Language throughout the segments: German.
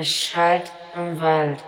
Es schallt im Wald.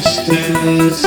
distance